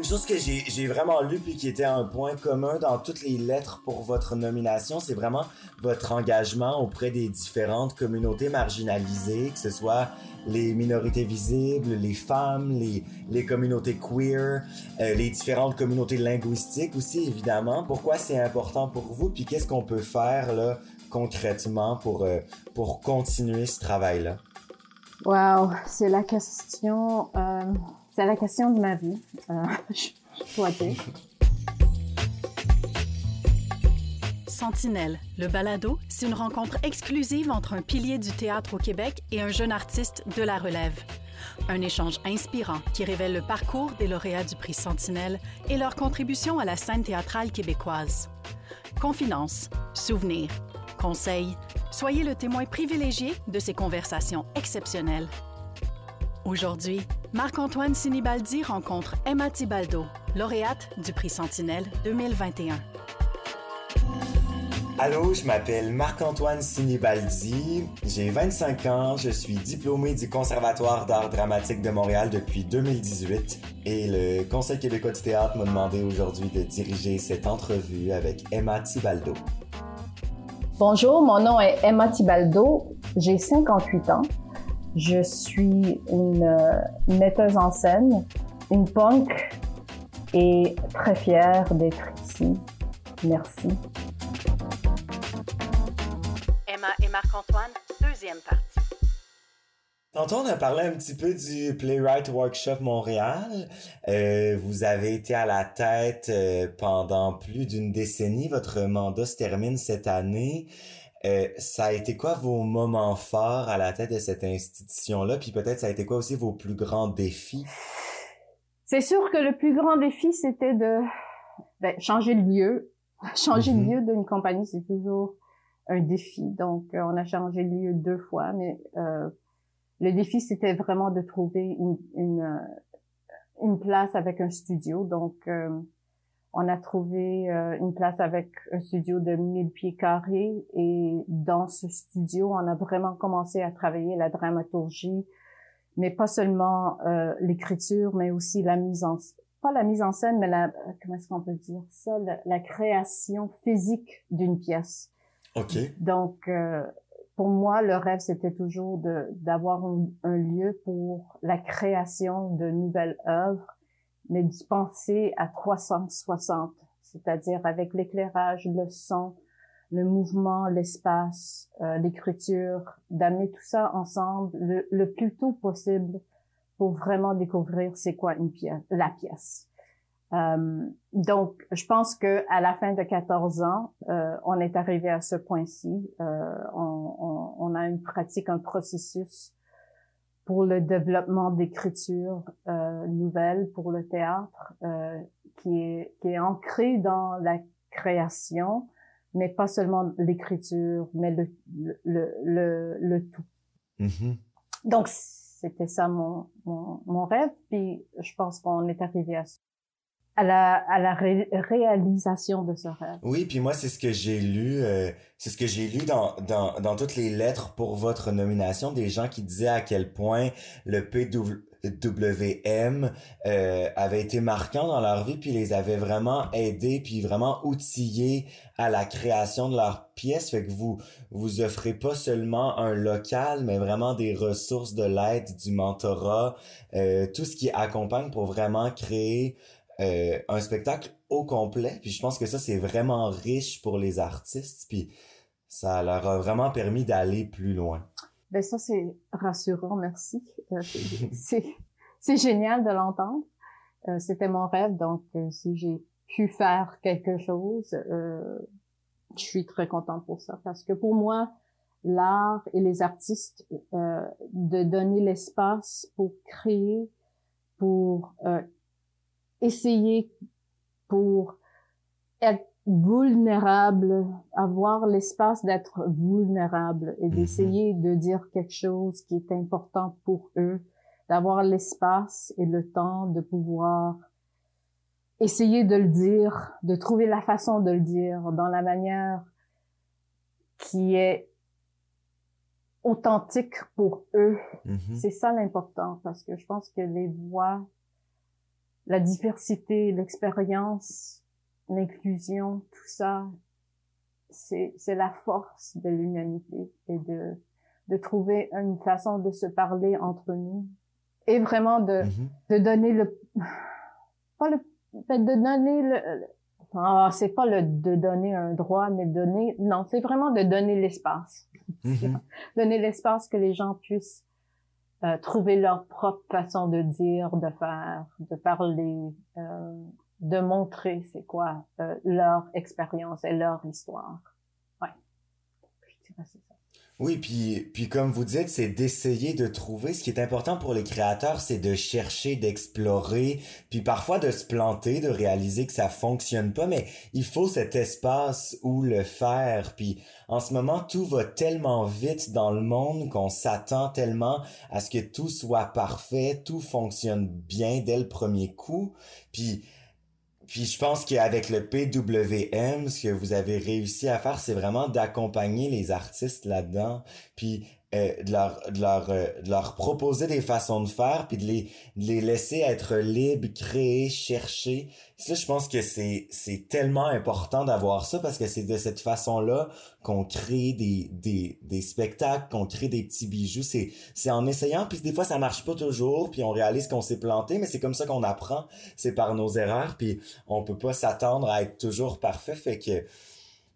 Une chose que j'ai vraiment lu puis qui était un point commun dans toutes les lettres pour votre nomination, c'est vraiment votre engagement auprès des différentes communautés marginalisées, que ce soit les minorités visibles, les femmes, les, les communautés queer, euh, les différentes communautés linguistiques aussi, évidemment. Pourquoi c'est important pour vous, puis qu'est-ce qu'on peut faire là, concrètement pour, euh, pour continuer ce travail-là? Wow, c'est la question, euh, c'est la question de ma vie, euh, je. Sentinelle, le balado, c'est une rencontre exclusive entre un pilier du théâtre au Québec et un jeune artiste de la relève. Un échange inspirant qui révèle le parcours des lauréats du prix Sentinelle et leur contribution à la scène théâtrale québécoise. Confidences, souvenirs, conseils, soyez le témoin privilégié de ces conversations exceptionnelles. Aujourd'hui, Marc-Antoine Sinibaldi rencontre Emma Tibaldo, lauréate du prix Sentinelle 2021. Allô, je m'appelle Marc-Antoine Sinibaldi, j'ai 25 ans, je suis diplômé du Conservatoire d'art dramatique de Montréal depuis 2018 et le Conseil québécois du théâtre m'a demandé aujourd'hui de diriger cette entrevue avec Emma Tibaldo. Bonjour, mon nom est Emma Tibaldo, j'ai 58 ans. Je suis une euh, metteuse en scène, une punk et très fière d'être ici. Merci. Emma et Marc-Antoine, deuxième partie. Tantôt, on a parlé un petit peu du Playwright Workshop Montréal. Euh, vous avez été à la tête euh, pendant plus d'une décennie. Votre mandat se termine cette année. Euh, ça a été quoi vos moments forts à la tête de cette institution-là? Puis peut-être ça a été quoi aussi vos plus grands défis? C'est sûr que le plus grand défi, c'était de ben, changer de lieu. Changer de lieu d'une compagnie, c'est toujours un défi. Donc, euh, on a changé de lieu deux fois, mais euh, le défi, c'était vraiment de trouver une, une, euh, une place avec un studio. Donc, euh, on a trouvé euh, une place avec un studio de 1000 pieds carrés et dans ce studio, on a vraiment commencé à travailler la dramaturgie, mais pas seulement euh, l'écriture, mais aussi la mise en pas la mise en scène, mais la comment est-ce qu'on peut dire ça, la, la création physique d'une pièce. OK. Donc, euh, pour moi, le rêve, c'était toujours de d'avoir un, un lieu pour la création de nouvelles œuvres, mais d'y penser à 360, c'est-à-dire avec l'éclairage, le son, le mouvement, l'espace, euh, l'écriture, d'amener tout ça ensemble le, plus tôt possible pour vraiment découvrir c'est quoi une pièce, la pièce. Euh, donc, je pense que à la fin de 14 ans, euh, on est arrivé à ce point-ci. On a une pratique, un processus pour le développement d'écriture euh, nouvelle pour le théâtre euh, qui est qui est ancré dans la création, mais pas seulement l'écriture, mais le le le, le tout. Mhm. Donc c'était ça mon, mon mon rêve, puis je pense qu'on est arrivé à ça à la, à la ré- réalisation de ce rêve. Oui, puis moi, c'est ce que j'ai lu, euh, c'est ce que j'ai lu dans, dans, dans toutes les lettres pour votre nomination, des gens qui disaient à quel point le PWM euh, avait été marquant dans leur vie, puis les avait vraiment aidés, puis vraiment outillés à la création de leurs pièces. Fait que vous vous offrez pas seulement un local, mais vraiment des ressources de l'aide, du mentorat, euh, tout ce qui accompagne pour vraiment créer euh, un spectacle au complet. Puis je pense que ça, c'est vraiment riche pour les artistes. Puis ça leur a vraiment permis d'aller plus loin. Ben ça c'est rassurant, merci. Euh, c'est- génial de l'entendre. Euh, C'était mon rêve, donc euh, si j'ai pu faire quelque chose, je suis très contente pour ça parce que pour moi, l'art et les artistes, de donner l'espace pour créer, pour essayer, pour être vulnérable, avoir l'espace d'être vulnérable et Mhm. d'essayer de dire quelque chose qui est important pour eux, d'avoir l'espace et le temps de pouvoir essayer de le dire, de trouver la façon de le dire dans la manière qui est authentique pour eux. Mhm. C'est ça l'important parce que je pense que les voix, la diversité, l'expérience, l'inclusion, tout ça, c'est, c'est la force de l'humanité et de, de trouver une façon de se parler entre nous et vraiment de, Mhm. de donner le, pas le, de donner le, ah, c'est pas le de donner un droit, mais donner, non, c'est vraiment de donner l'espace. Mhm. Donner l'espace que les gens puissent euh, trouver leur propre façon de dire, de faire, de parler, euh, de montrer c'est quoi euh, leur expérience et leur histoire. Ouais. Je dirais ça. Oui, puis, puis comme vous dites, c'est d'essayer de trouver. Ce qui est important pour les créateurs, c'est de chercher, d'explorer, puis parfois de se planter, de réaliser que ça fonctionne pas, mais il faut cet espace où le faire. Puis en ce moment, tout va tellement vite dans le monde qu'on s'attend tellement à ce que tout soit parfait, tout fonctionne bien dès le premier coup. Puis puis je pense qu'avec le PWM, ce que vous avez réussi à faire, c'est vraiment d'accompagner les artistes là-dedans, puis euh, de leur de leur euh, de leur proposer des façons de faire, puis de les de les laisser être libres, créer, chercher. Ça, je pense que c'est c'est tellement important d'avoir ça parce que c'est de cette façon-là qu'on crée des des des spectacles, qu'on crée des petits bijoux. C'est c'est en essayant, puis des fois ça marche pas toujours, puis on réalise qu'on s'est planté, mais c'est comme ça qu'on apprend. C'est par nos erreurs, puis on peut pas s'attendre à être toujours parfait, fait que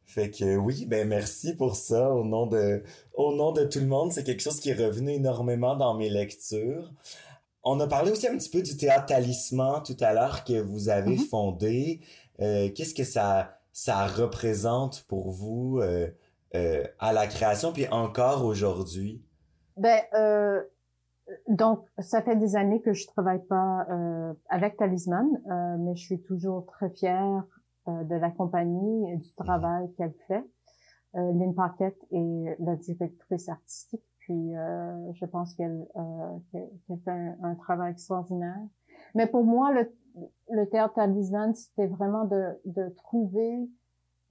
fait que oui, ben merci pour ça au nom de au nom de tout le monde, c'est quelque chose qui est revenu énormément dans mes lectures. On a parlé aussi un petit peu du théâtre Talisman tout à l'heure que vous avez Mhm. fondé. Euh, Qu'est-ce que ça ça représente pour vous euh, euh, à la création puis encore aujourd'hui? Ben, donc, ça fait des années que je travaille pas avec Talisman, mais je suis toujours très fière de la compagnie et du travail qu'elle fait. Euh, Lynn Paquette est la directrice artistique, puis euh, je pense qu'elle euh, qu'elle fait un, un travail extraordinaire. Mais pour moi, le, le théâtre Talisman, c'était vraiment de, de trouver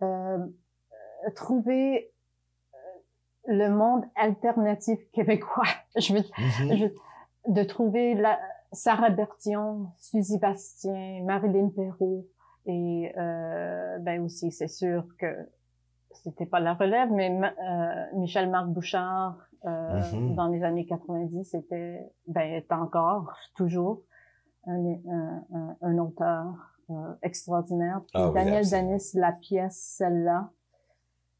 euh, trouver le monde alternatif québécois. Je veux, Mhm. je- de trouver la, Sarah Bertillon, Suzy Bastien, Marilyn Perrault et euh, ben aussi c'est sûr que c'était pas la relève, mais Ma- euh, Michel Marc Bouchard euh, Mhm. dans les années 90 c'était ben est encore toujours un, un, un, auteur euh, extraordinaire. Ah oui, Daniel absolument. Danis, la pièce celle-là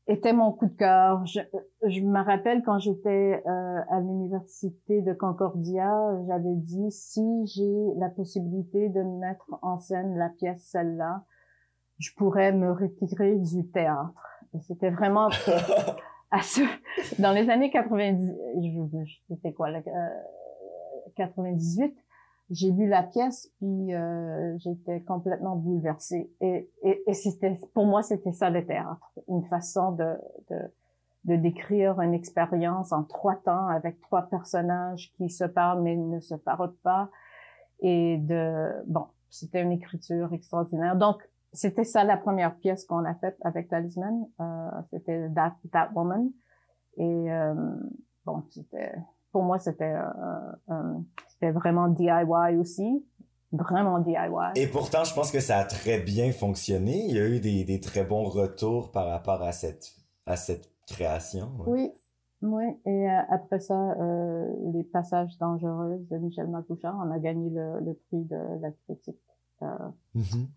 était mon coup de cœur. Je, je me rappelle quand j'étais euh, à l'université de Concordia, j'avais dit si j'ai la possibilité de mettre en scène la pièce celle-là, je pourrais me retirer du théâtre. Et C'était vraiment à ce, dans les années 90, je- je- c'était quoi, euh, 98, j'ai lu la pièce puis euh, j'étais complètement bouleversée. Et, et, et c'était pour moi c'était ça le théâtre. Une façon de, de de décrire une expérience en trois temps avec trois personnages qui se parlent mais ne se parlent pas. Et de bon c'était une écriture extraordinaire. Donc c'était ça la première pièce qu'on a faite avec Talisman euh, c'était That That Woman. Et euh, bon c'était pour moi c'était euh, euh, c'était vraiment DIY aussi vraiment DIY Et pourtant, je pense que ça a très bien fonctionné. Il y a eu des, des très bons retours par rapport à cette, à cette création. ouais. oui oui et euh, après ça euh, les passages dangereux de Michel Macouchard on a gagné le, le prix de la critique euh, Mhm.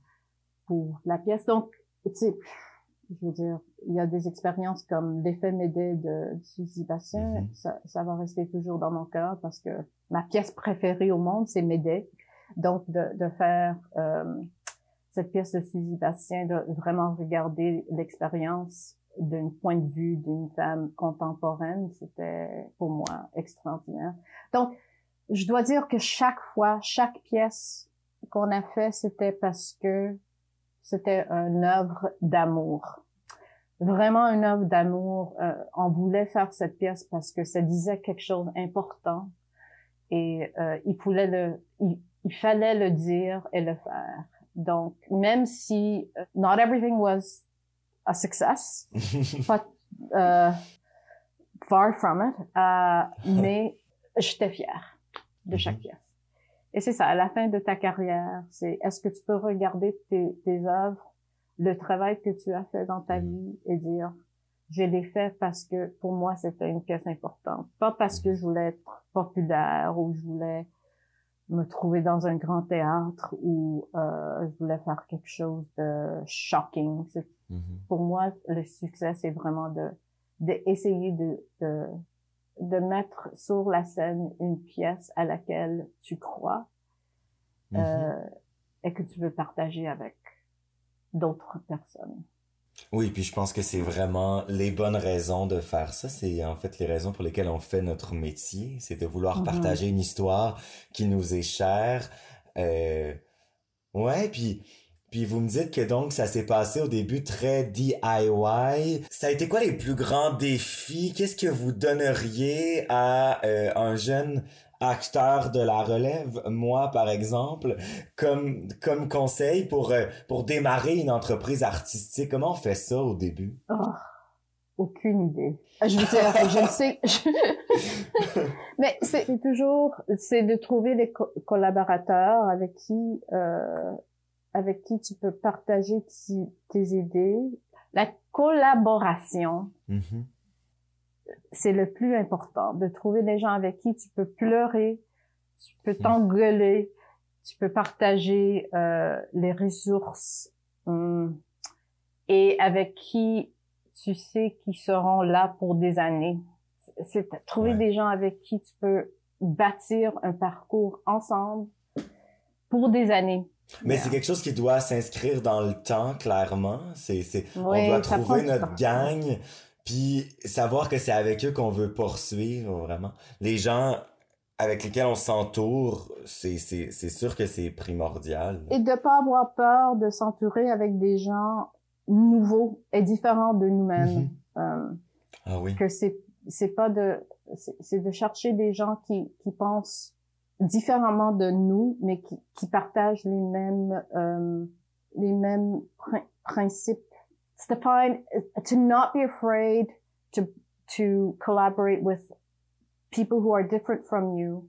pour la pièce donc tu sais je veux dire, il y a des expériences comme l'effet Médée de, de Suzy Bastien, Mhm. ça, ça va rester toujours dans mon cœur parce que ma pièce préférée au monde, c'est Médée. Donc, de, de faire euh, cette pièce de Suzy Bastien, de vraiment regarder l'expérience d'un point de vue d'une femme contemporaine, c'était pour moi extraordinaire. Donc, je dois dire que chaque fois, chaque pièce qu'on a fait, c'était parce que c'était une œuvre d'amour. Vraiment une œuvre d'amour. Euh, on voulait faire cette pièce parce que ça disait quelque chose d'important et euh, il fallait le, il, il fallait le dire et le faire. Donc, même si uh, not everything was a success, but uh, far from it, uh, mais j'étais fière de chaque pièce. Et c'est ça, à la fin de ta carrière, c'est est-ce que tu peux regarder tes, tes œuvres, le travail que tu as fait dans ta mm. vie et dire, je l'ai fait parce que pour moi c'était une pièce importante, pas parce que je voulais être populaire ou je voulais me trouver dans un grand théâtre ou euh, je voulais faire quelque chose de shocking. Mm-hmm. Pour moi, le succès, c'est vraiment de d'essayer de, de, de mettre sur la scène une pièce à laquelle tu crois mm-hmm. euh, et que tu veux partager avec d'autres personnes. Oui, puis je pense que c'est vraiment les bonnes raisons de faire ça. C'est en fait les raisons pour lesquelles on fait notre métier. C'est de vouloir mm-hmm. partager une histoire qui nous est chère. Euh... Ouais, puis puis vous me dites que donc ça s'est passé au début très DIY. Ça a été quoi les plus grands défis? Qu'est-ce que vous donneriez à euh, un jeune acteur de la relève, moi par exemple, comme comme conseil pour euh, pour démarrer une entreprise artistique Comment on fait ça au début? Oh, Aucune idée. Ah, je veux dire, je le sais. Mais c'est toujours c'est de trouver des collaborateurs avec qui euh, avec qui tu peux partager tes idées. La collaboration. Mm-hmm c'est le plus important, de trouver des gens avec qui tu peux pleurer, tu peux hmm. t'engueuler, tu peux partager euh, les ressources hum, et avec qui tu sais qu'ils seront là pour des années. C'est trouver des gens avec qui tu peux bâtir un parcours ensemble pour des années. Mais c'est quelque chose qui doit s'inscrire dans le temps, clairement. C'est, c'est, on doit trouver notre gang, puis savoir que c'est avec eux qu'on veut poursuivre, vraiment. Les gens avec lesquels on s'entoure, c'est, c'est, c'est sûr que c'est primordial. Et de pas avoir peur de s'entourer avec des gens nouveaux et différents de nous-mêmes. Mm-hmm. Euh, ah oui. Que c'est, c'est pas de, c'est, de chercher des gens qui, qui pensent différemment de nous, mais qui, qui partagent les mêmes, euh, les mêmes principes. Stefan, to not be afraid to, to collaborate with people who are different from you,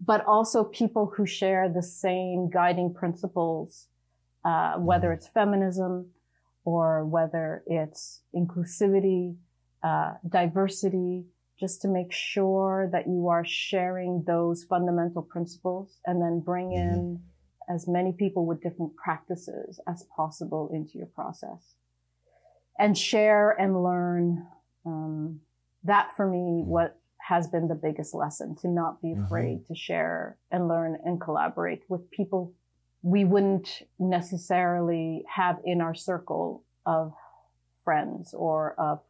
but also people who share the same guiding principles, uh, whether it's feminism or whether it's inclusivity, uh, diversity, just to make sure that you are sharing those fundamental principles and then bring mm-hmm. in as many people with different practices as possible into your process. and share and learn. Um, that for me, what has been the biggest lesson to not be mm-hmm. afraid mm-hmm. to share and learn and collaborate with people we wouldn't necessarily have in our circle of friends or of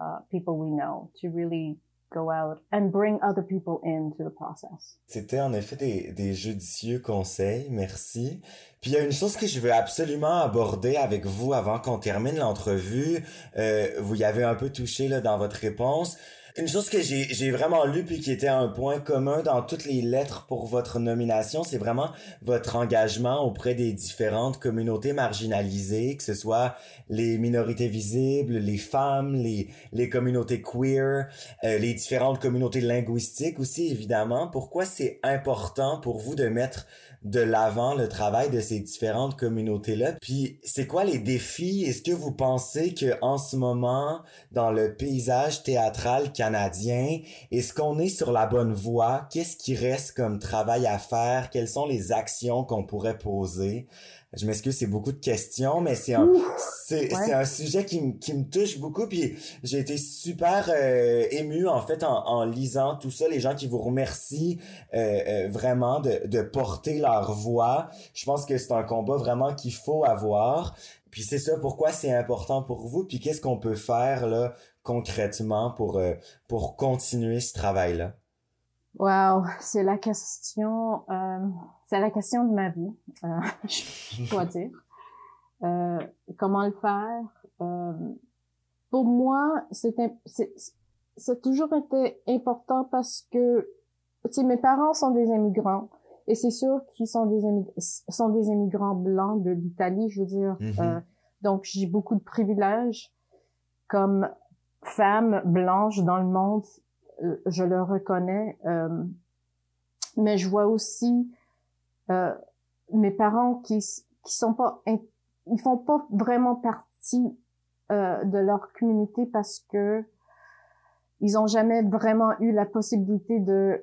uh, people we know to really go out and bring other people into the process. C'était en effet des, des judicieux conseils, merci. Puis il y a une chose que je veux absolument aborder avec vous avant qu'on termine l'entrevue. Euh, vous y avez un peu touché là dans votre réponse. Une chose que j'ai vraiment lu puis qui était un point commun dans toutes les lettres pour votre nomination, c'est vraiment votre engagement auprès des différentes communautés marginalisées, que ce soit les minorités visibles, les femmes, les, les communautés queer, euh, les différentes communautés linguistiques aussi évidemment. Pourquoi c'est important pour vous de mettre de l'avant le travail de ces différentes communautés-là? Puis, c'est quoi les défis? Est-ce que vous pensez que en ce moment, dans le paysage théâtral canadien, est-ce qu'on est sur la bonne voie? Qu'est-ce qui reste comme travail à faire? Quelles sont les actions qu'on pourrait poser? Je m'excuse, c'est beaucoup de questions, mais c'est un, c'est, un sujet qui, me, qui me touche beaucoup. Puis j'ai été super euh, ému en fait en, en, lisant tout ça. Les gens qui vous remercient euh, euh, vraiment de, de porter leur voix. Je pense que c'est un combat vraiment qu'il faut avoir. Puis c'est ça pourquoi c'est important pour vous? Puis qu'est-ce qu'on peut faire là concrètement pour euh, pour continuer ce travail là. Wow, c'est la question, euh, c'est la question de ma vie, euh, je dois dire. Euh, comment le faire? Euh, Pour moi, c'est c'est toujours été important parce que, tu sais, mes parents sont des immigrants et c'est sûr qu'ils sont des sont des immigrants blancs de l'Italie, je veux dire. Euh, donc j'ai beaucoup de privilèges comme femme blanche dans le monde je le reconnais, euh, mais je vois aussi euh, mes parents qui qui sont pas ils font pas vraiment partie euh, de leur communauté parce que ils ont jamais vraiment eu la possibilité de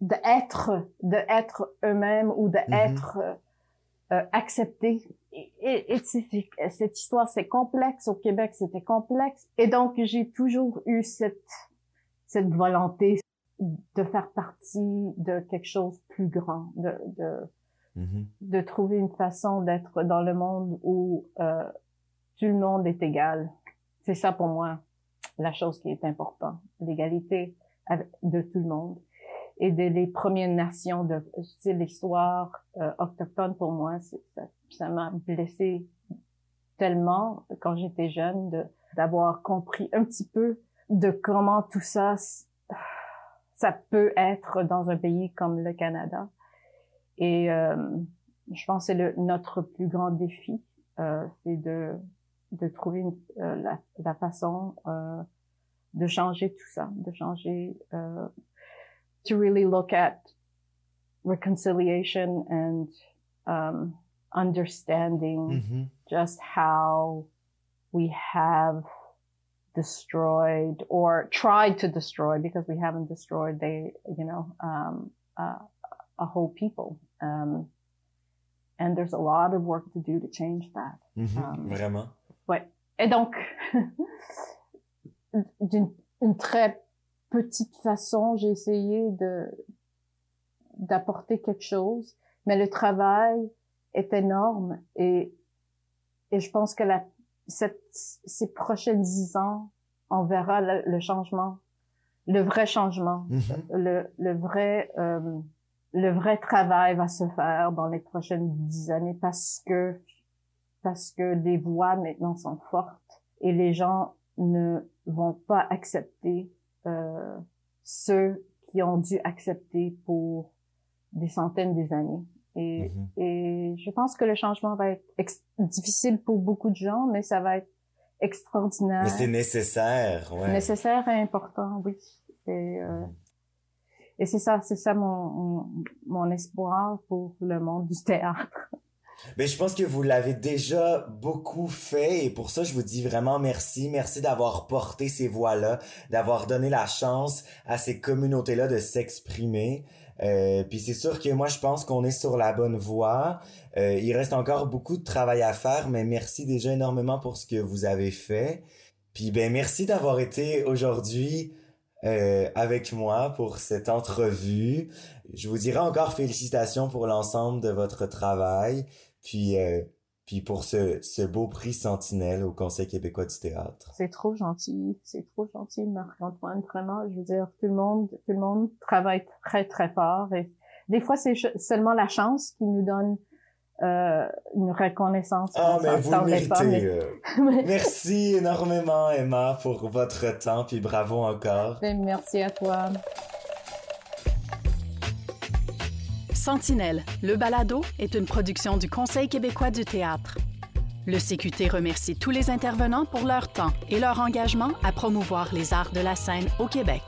d'être de être eux-mêmes ou d'être mm-hmm. Euh, acceptés et, et, cette histoire c'est complexe. Au Québec c'était complexe. Et donc j'ai toujours eu cette cette volonté de faire partie de quelque chose de plus grand de de, mm-hmm. de trouver une façon d'être dans le monde où euh, tout le monde est égal. C'est ça pour moi la chose qui est importante. L'égalité de tout le monde et de les premières nations de l'histoire euh, autochtone pour moi ça m'a blessé tellement quand j'étais jeune de d'avoir compris un petit peu de comment tout ça ça peut être dans un pays comme le Canada. Et euh, je pense que c'est notre plus grand défi euh, c'est de de trouver euh, la, la, façon euh, de changer tout ça de changer euh, to really look at reconciliation and um, understanding mm-hmm. just how we have destroyed or tried to destroy because we haven't destroyed they you know um, uh, a whole people um, and there's a lot of work to do to change that mm-hmm. um, vraiment ouais et donc d'une une très petite façon, j'ai essayé de d'apporter quelque chose, mais le travail est énorme et et je pense que la cette ces prochaines dix ans, on verra le, changement, le vrai changement, mm-hmm. le le vrai euh, le vrai travail va se faire dans les prochaines dix années parce que parce que les voix maintenant sont fortes et les gens ne vont pas accepter euh, ceux qui ont dû accepter pour des centaines des années. Et, mm-hmm. et je pense que le changement va être difficile pour beaucoup de gens, mais ça va être extraordinaire. Mais c'est nécessaire, ouais. Nécessaire et important, oui. Et, euh, mm-hmm. et c'est ça, c'est ça mon, mon, mon espoir pour le monde du théâtre. Mais je pense que vous l'avez déjà beaucoup fait et pour ça je vous dis vraiment merci, merci d'avoir porté ces voix-là, d'avoir donné la chance à ces communautés-là de s'exprimer. Euh, puis c'est sûr que moi je pense qu'on est sur la bonne voie. Euh, il reste encore beaucoup de travail à faire, mais merci déjà énormément pour ce que vous avez fait. Puis ben merci d'avoir été aujourd'hui euh, avec moi pour cette entrevue. Je vous dirai encore félicitations pour l'ensemble de votre travail. Puis, euh, puis pour ce, ce beau prix Sentinelle au Conseil québécois du théâtre. C'est trop gentil, c'est trop gentil, Marc-Antoine. Vraiment, je veux dire, tout le monde, tout le monde travaille très très fort. Et des fois, c'est seulement la chance qui nous donne euh, une reconnaissance. Ah, mais vous méritez. Euh. merci énormément, Emma, pour votre temps, puis bravo encore. Ben, merci à toi. Sentinelle, le balado est une production du Conseil québécois du théâtre. Le CQT remercie tous les intervenants pour leur temps et leur engagement à promouvoir les arts de la scène au Québec.